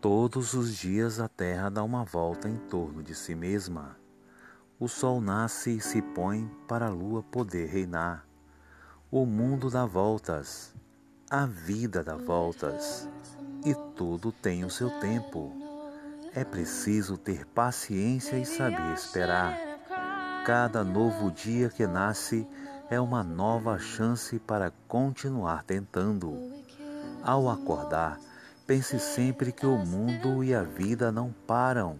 Todos os dias a Terra dá uma volta em torno de si mesma. O Sol nasce e se põe para a Lua poder reinar. O mundo dá voltas, a vida dá voltas, e tudo tem o seu tempo. É preciso ter paciência e saber esperar. Cada novo dia que nasce é uma nova chance para continuar tentando. Ao acordar, Pense sempre que o mundo e a vida não param,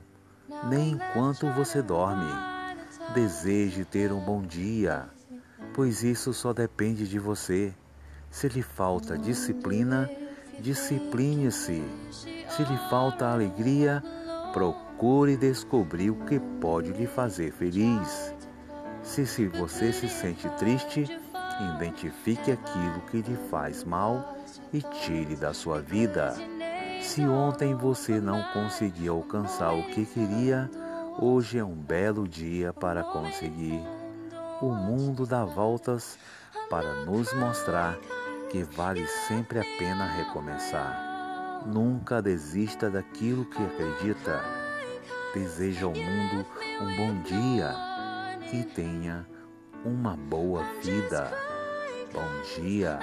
nem enquanto você dorme. Deseje ter um bom dia, pois isso só depende de você. Se lhe falta disciplina, discipline-se. Se lhe falta alegria, procure descobrir o que pode lhe fazer feliz. Se, se você se sente triste, identifique aquilo que lhe faz mal e tire da sua vida. Se ontem você não conseguiu alcançar o que queria, hoje é um belo dia para conseguir. O mundo dá voltas para nos mostrar que vale sempre a pena recomeçar. Nunca desista daquilo que acredita. Deseja ao mundo um bom dia e tenha uma boa vida. Bom dia.